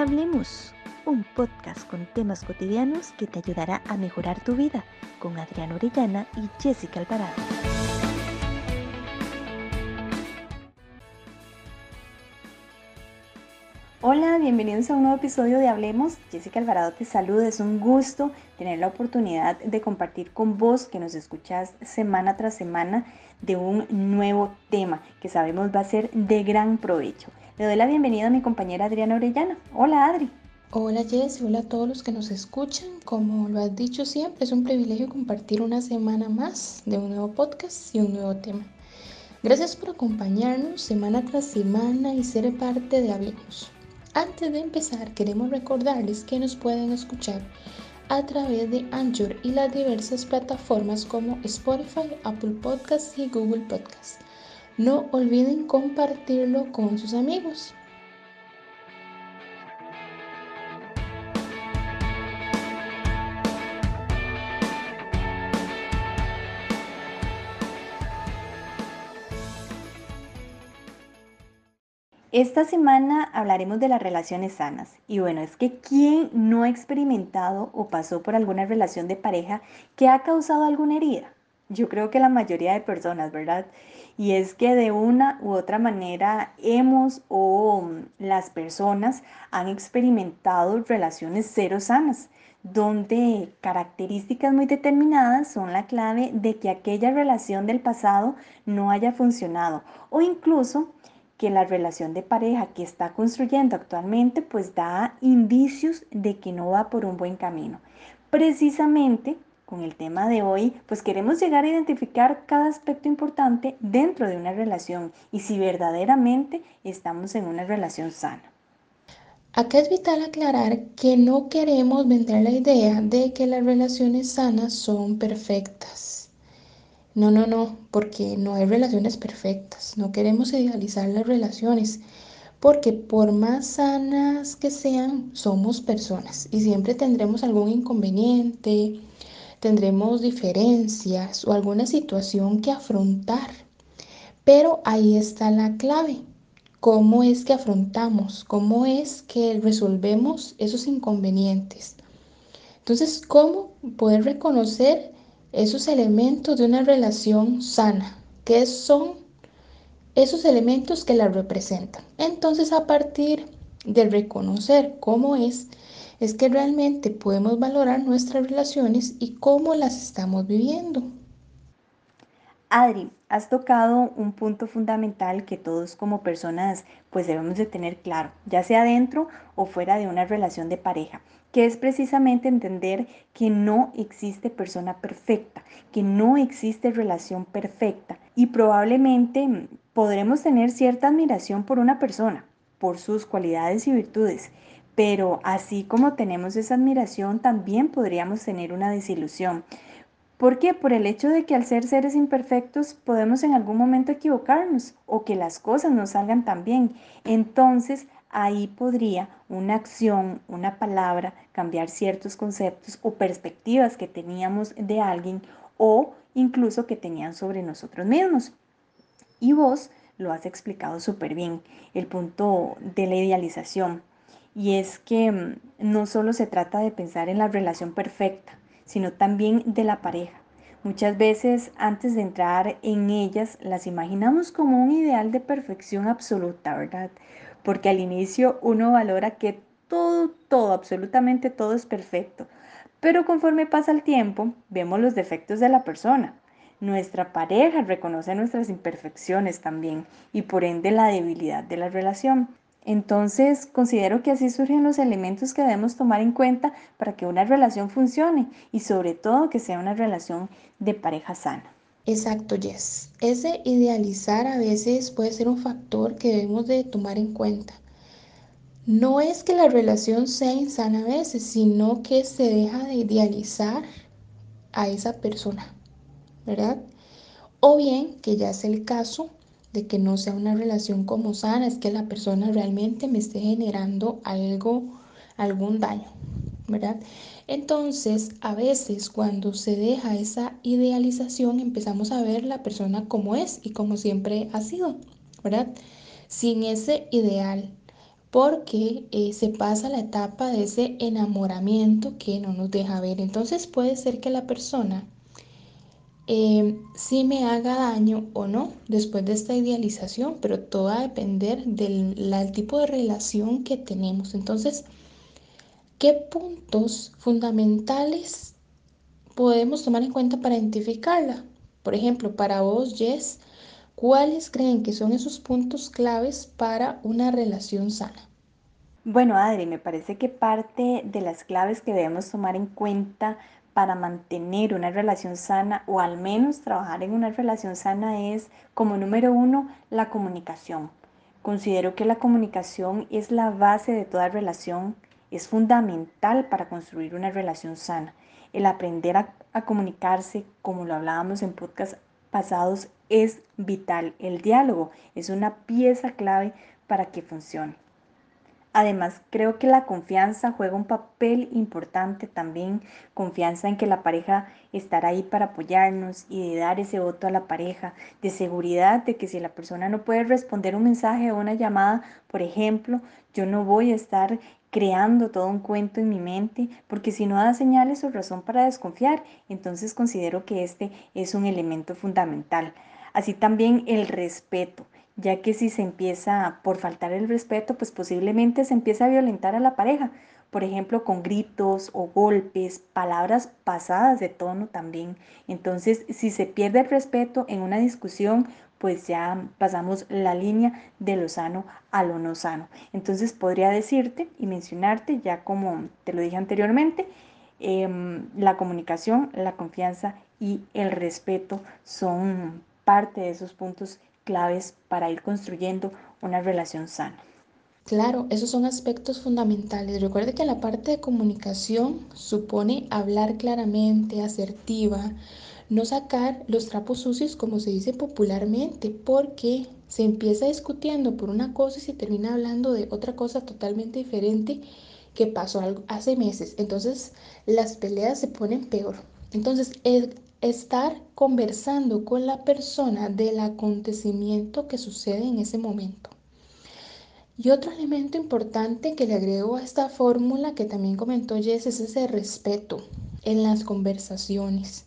Hablemos, un podcast con temas cotidianos que te ayudará a mejorar tu vida con Adriana Orellana y Jessica Alvarado. Hola, bienvenidos a un nuevo episodio de Hablemos. Jessica Alvarado te saluda, es un gusto tener la oportunidad de compartir con vos que nos escuchas semana tras semana de un nuevo tema que sabemos va a ser de gran provecho. Le doy la bienvenida a mi compañera Adriana Orellana. Hola Adri. Hola Jess, hola a todos los que nos escuchan. Como lo has dicho siempre, es un privilegio compartir una semana más de un nuevo podcast y un nuevo tema. Gracias por acompañarnos semana tras semana y ser parte de Hablemos. Antes de empezar, queremos recordarles que nos pueden escuchar a través de Anchor y las diversas plataformas como Spotify, Apple Podcasts y Google Podcasts. No olviden compartirlo con sus amigos. Esta semana hablaremos de las relaciones sanas. Y bueno, es que ¿quién no ha experimentado o pasó por alguna relación de pareja que ha causado alguna herida? Yo creo que la mayoría de personas, ¿verdad? Y es que de una u otra manera hemos o las personas han experimentado relaciones cero sanas, donde características muy determinadas son la clave de que aquella relación del pasado no haya funcionado o incluso que la relación de pareja que está construyendo actualmente pues da indicios de que no va por un buen camino. Precisamente con el tema de hoy, pues queremos llegar a identificar cada aspecto importante dentro de una relación y si verdaderamente estamos en una relación sana. Acá es vital aclarar que no queremos vender la idea de que las relaciones sanas son perfectas. No, no, no, porque no hay relaciones perfectas. No queremos idealizar las relaciones, porque por más sanas que sean, somos personas y siempre tendremos algún inconveniente, tendremos diferencias o alguna situación que afrontar. Pero ahí está la clave. ¿Cómo es que afrontamos? ¿Cómo es que resolvemos esos inconvenientes? Entonces, ¿cómo poder reconocer esos elementos de una relación sana? ¿Qué son esos elementos que la representan? Entonces, a partir de reconocer cómo es, es que realmente podemos valorar nuestras relaciones y cómo las estamos viviendo. Adri, has tocado un punto fundamental que todos como personas pues debemos de tener claro, ya sea dentro o fuera de una relación de pareja, que es precisamente entender que no existe persona perfecta, que no existe relación perfecta y probablemente podremos tener cierta admiración por una persona, por sus cualidades y virtudes, pero así como tenemos esa admiración, también podríamos tener una desilusión. ¿Por qué? Por el hecho de que al ser seres imperfectos podemos en algún momento equivocarnos o que las cosas no salgan tan bien. Entonces ahí podría una acción, una palabra cambiar ciertos conceptos o perspectivas que teníamos de alguien o incluso que tenían sobre nosotros mismos. Y vos lo has explicado súper bien, el punto de la idealización. Y es que mm, no solo se trata de pensar en la relación perfecta, sino también de la pareja. Muchas veces antes de entrar en ellas las imaginamos como un ideal de perfección absoluta, ¿verdad? Porque al inicio uno valora que todo, todo, absolutamente todo es perfecto. Pero conforme pasa el tiempo, vemos los defectos de la persona. Nuestra pareja reconoce nuestras imperfecciones también y por ende la debilidad de la relación. Entonces, considero que así surgen los elementos que debemos tomar en cuenta para que una relación funcione y sobre todo que sea una relación de pareja sana. Exacto, Jess. Ese idealizar a veces puede ser un factor que debemos de tomar en cuenta. No es que la relación sea insana a veces, sino que se deja de idealizar a esa persona, ¿verdad? O bien que ya es el caso de que no sea una relación como sana, es que la persona realmente me esté generando algo, algún daño, ¿verdad? Entonces, a veces cuando se deja esa idealización, empezamos a ver la persona como es y como siempre ha sido, ¿verdad? Sin ese ideal. porque eh, se pasa la etapa de ese enamoramiento que no nos deja ver. Entonces puede ser que la persona eh, sí me haga daño o no después de esta idealización, pero todo va a depender del la- el tipo de relación que tenemos. Entonces, ¿qué puntos fundamentales podemos tomar en cuenta para identificarla? Por ejemplo, para vos, Jess, ¿cuáles creen que son esos puntos claves para una relación sana? Bueno, Adri, me parece que parte de las claves que debemos tomar en cuenta para mantener una relación sana o al menos trabajar en una relación sana es, como número uno, la comunicación. Considero que la comunicación es la base de toda relación, es fundamental para construir una relación sana. El aprender a, comunicarse, como lo hablábamos en podcast pasados, es vital. El diálogo es una pieza clave para que funcione. Además, creo que la confianza juega un papel importante también, confianza en que la pareja estará ahí para apoyarnos y de dar ese voto a la pareja, de seguridad de que si la persona no puede responder un mensaje o una llamada, por ejemplo, yo no voy a estar creando todo un cuento en mi mente, porque si no da señales o razón para desconfiar, entonces considero que este es un elemento fundamental. Así también el respeto ya que si se empieza por faltar el respeto, pues posiblemente se empieza a violentar a la pareja, por ejemplo, con gritos o golpes, palabras pasadas de tono también. Entonces, si se pierde el respeto en una discusión, pues ya pasamos la línea de lo sano a lo no sano. Entonces, podría decirte y mencionarte, ya como te lo dije anteriormente, eh, la comunicación, la confianza y el respeto son parte de esos puntos claves para ir construyendo una relación sana. Claro, esos son aspectos fundamentales. Recuerde que la parte de comunicación supone hablar claramente, asertiva, no sacar los trapos sucios como se dice popularmente, porque se empieza discutiendo por una cosa y se termina hablando de otra cosa totalmente diferente que pasó hace meses. Entonces las peleas se ponen peor. Entonces, estar conversando con la persona del acontecimiento que sucede en ese momento. Y otro elemento importante que le agrego a esta fórmula que también comentó Jess es ese respeto en las conversaciones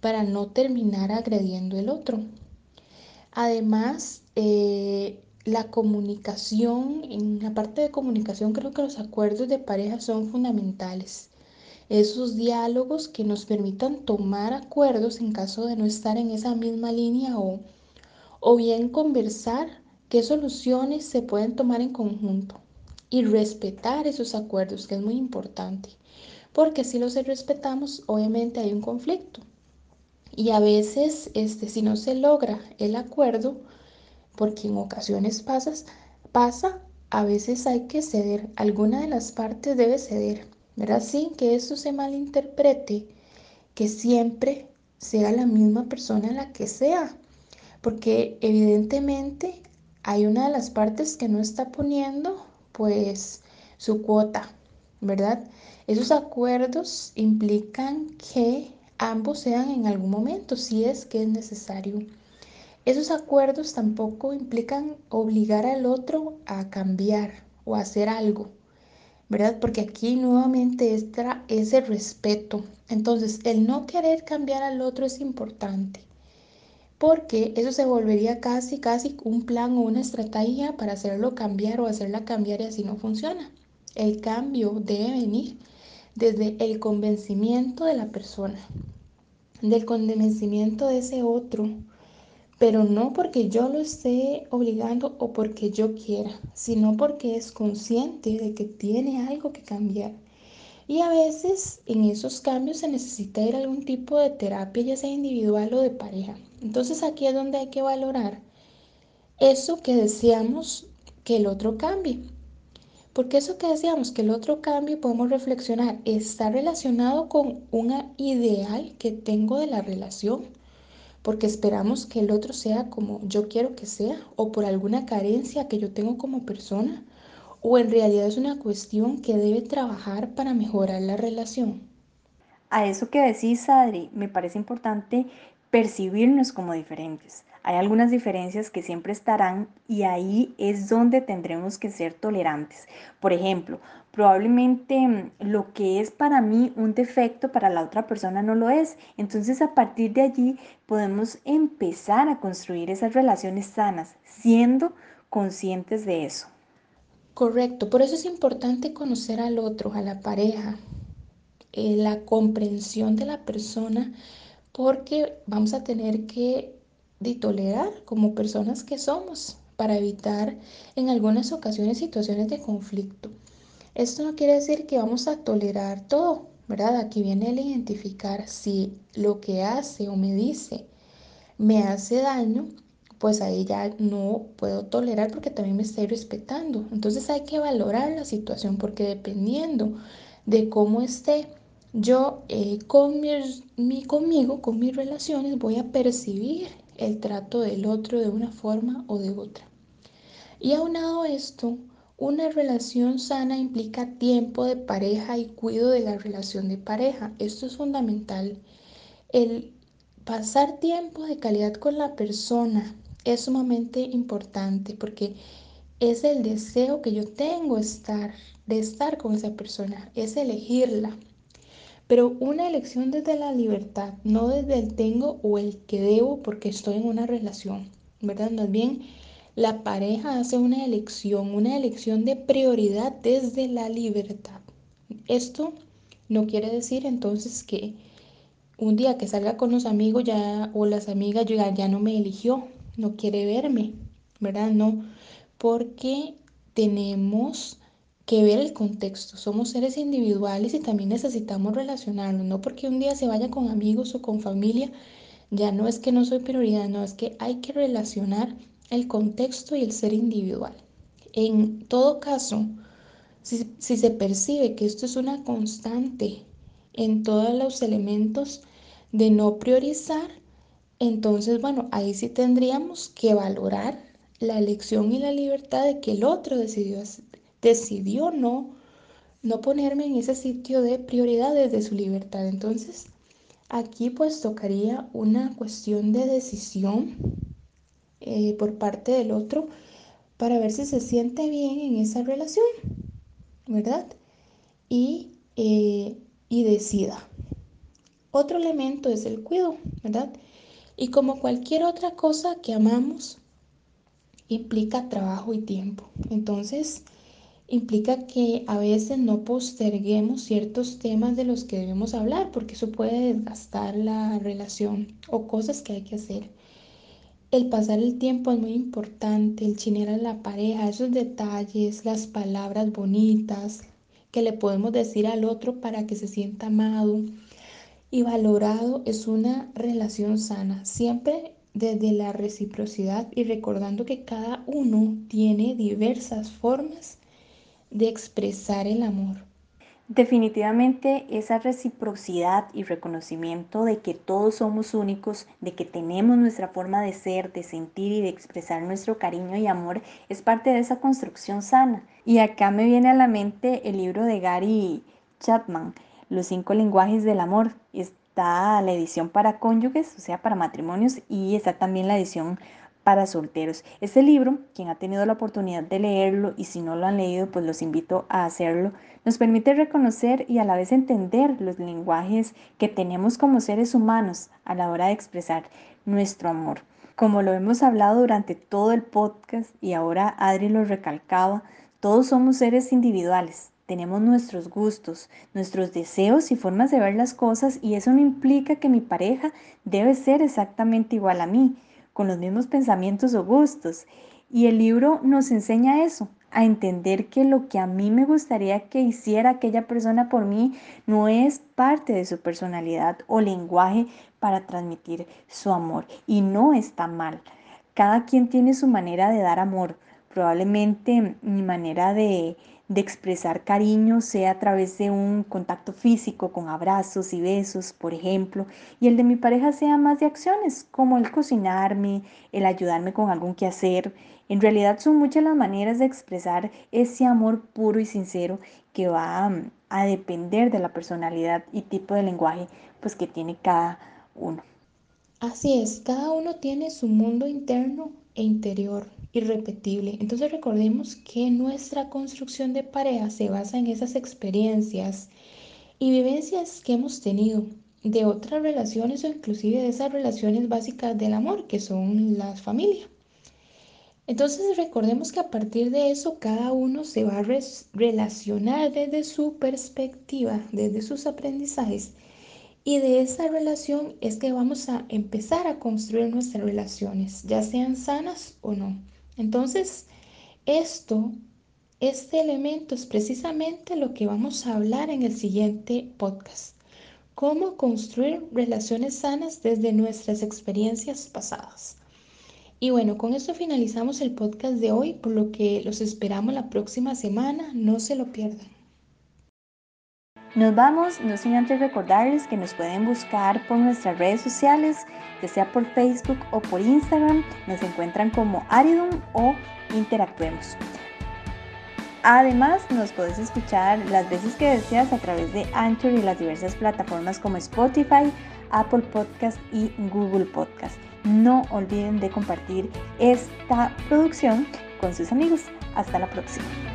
para no terminar agrediendo el otro. Además, eh, la comunicación, en la parte de comunicación creo que los acuerdos de pareja son fundamentales. Esos diálogos que nos permitan tomar acuerdos en caso de no estar en esa misma línea o, o bien conversar qué soluciones se pueden tomar en conjunto y respetar esos acuerdos, que es muy importante, porque si los respetamos, obviamente hay un conflicto. Y a veces, este, si no se logra el acuerdo, porque en ocasiones pasas, pasa, a veces hay que ceder, alguna de las partes debe ceder, ¿verdad? Sin que eso se malinterprete, que siempre sea la misma persona la que sea, porque evidentemente hay una de las partes que no está poniendo pues su cuota, ¿verdad? Esos acuerdos implican que ambos sean en algún momento, si es que es necesario. Esos acuerdos tampoco implican obligar al otro a cambiar o a hacer algo, ¿verdad? Porque aquí nuevamente está ese respeto. Entonces, el no querer cambiar al otro es importante porque eso se volvería casi, casi un plan o una estrategia para hacerlo cambiar o hacerla cambiar y así no funciona. El cambio debe venir desde el convencimiento de la persona, del convencimiento de ese otro, pero no porque yo lo esté obligando o porque yo quiera, sino porque es consciente de que tiene algo que cambiar. Y a veces en esos cambios se necesita ir a algún tipo de terapia, ya sea individual o de pareja. Entonces aquí es donde hay que valorar eso que deseamos que el otro cambie. Porque eso que deseamos que el otro cambie, podemos reflexionar, ¿está relacionado con un ideal que tengo de la relación? Porque esperamos que el otro sea como yo quiero que sea o por alguna carencia que yo tengo como persona o en realidad es una cuestión que debe trabajar para mejorar la relación. A eso que decís, Adri, me parece importante percibirnos como diferentes. Hay algunas diferencias que siempre estarán y ahí es donde tendremos que ser tolerantes. Por ejemplo, probablemente mm, lo que es para mí un defecto para la otra persona no lo es. Entonces a partir de allí podemos empezar a construir esas relaciones sanas, siendo conscientes de eso. Correcto, por eso es importante conocer al otro, a la pareja, eh, la comprensión de la persona, porque vamos a tener que de tolerar como personas que somos para evitar en algunas ocasiones situaciones de conflicto. Esto no quiere decir que vamos a tolerar todo, ¿verdad? Aquí viene el identificar si lo que hace o me dice me hace daño, pues ahí ya no puedo tolerar porque también me estoy respetando. Entonces hay que valorar la situación porque dependiendo de cómo esté yo eh, con mi, conmigo, con mis relaciones, voy a percibir el trato del otro de una forma o de otra. Y aunado esto, una relación sana implica tiempo de pareja y cuidado de la relación de pareja. Esto es fundamental. El pasar tiempo de calidad con la persona es sumamente importante porque es el deseo que yo tengo estar, de estar con esa persona, es elegirla. Pero una elección desde la libertad, no desde el tengo o el que debo porque estoy en una relación, ¿verdad? Más bien, la pareja hace una elección, una elección de prioridad desde la libertad. Esto no quiere decir entonces que un día que salga con los amigos ya o las amigas ya, ya no me eligió, no quiere verme, ¿verdad? No, porque tenemos que ver el contexto. Somos seres individuales y también necesitamos relacionarnos, no porque un día se vaya con amigos o con familia, ya no es que no soy prioridad, no, es que hay que relacionar el contexto y el ser individual. En todo caso, si, se percibe que esto es una constante en todos los elementos de no priorizar, entonces, bueno, ahí sí tendríamos que valorar la elección y la libertad de que el otro decidió decidió no, no ponerme en ese sitio de prioridades de su libertad. Entonces, aquí pues tocaría una cuestión de decisión eh, por parte del otro para ver si se siente bien en esa relación, ¿verdad? Y, eh, y decida. Otro elemento es el cuidado, ¿verdad? Y como cualquier otra cosa que amamos, implica trabajo y tiempo. Entonces, implica que a veces no posterguemos ciertos temas de los que debemos hablar, porque eso puede desgastar la relación o cosas que hay que hacer. El pasar el tiempo es muy importante, el chinear a la pareja, esos detalles, las palabras bonitas que le podemos decir al otro para que se sienta amado y valorado es una relación sana, siempre desde la reciprocidad y recordando que cada uno tiene diversas formas de expresar el amor. Definitivamente esa reciprocidad y reconocimiento de que todos somos únicos, de que tenemos nuestra forma de ser, de sentir y de expresar nuestro cariño y amor es parte de esa construcción sana. Y acá me viene a la mente el libro de Gary Chapman, Los cinco lenguajes del amor. Está la edición para cónyuges, o sea, para matrimonios, y está también la edición para solteros. Este libro, quien ha tenido la oportunidad de leerlo y si no lo han leído, pues los invito a hacerlo, nos permite reconocer y a la vez entender los lenguajes que tenemos como seres humanos a la hora de expresar nuestro amor. Como lo hemos hablado durante todo el podcast y ahora Adri lo recalcaba, todos somos seres individuales, tenemos nuestros gustos, nuestros deseos y formas de ver las cosas y eso no implica que mi pareja debe ser exactamente igual a mí con los mismos pensamientos o gustos. Y el libro nos enseña eso, a entender que lo que a mí me gustaría que hiciera aquella persona por mí no es parte de su personalidad o lenguaje para transmitir su amor. Y no está mal. Cada quien tiene su manera de dar amor. Probablemente mi manera de, de expresar cariño sea a través de un contacto físico con abrazos y besos, por ejemplo, y el de mi pareja sea más de acciones, como el cocinarme, el ayudarme con algún quehacer. En realidad son muchas las maneras de expresar ese amor puro y sincero que va mm, a depender de la personalidad y tipo de lenguaje pues que tiene cada uno. Así es, cada uno tiene su mundo interno e interior irrepetible. Entonces recordemos que nuestra construcción de pareja se basa en esas experiencias y vivencias que hemos tenido de otras relaciones o inclusive de esas relaciones básicas del amor que son la familia. Entonces recordemos que a partir de eso cada uno se va a relacionar desde su perspectiva, desde sus aprendizajes y de esa relación es que vamos a empezar a construir nuestras relaciones, ya sean sanas o no. Entonces, esto, este elemento es precisamente lo que vamos a hablar en el siguiente podcast. Cómo construir relaciones sanas desde nuestras experiencias pasadas. Y bueno, con esto finalizamos el podcast de hoy, por lo que los esperamos la próxima semana. No se lo pierdan. Nos vamos, no sin antes recordarles que nos pueden buscar por nuestras redes sociales, ya sea por Facebook o por Instagram, nos encuentran como Aridum o Interactuemos. Además, nos puedes escuchar las veces que deseas a través de Anchor y las diversas plataformas como Spotify, Apple Podcast y Google Podcast. No olviden de compartir esta producción con sus amigos. Hasta la próxima.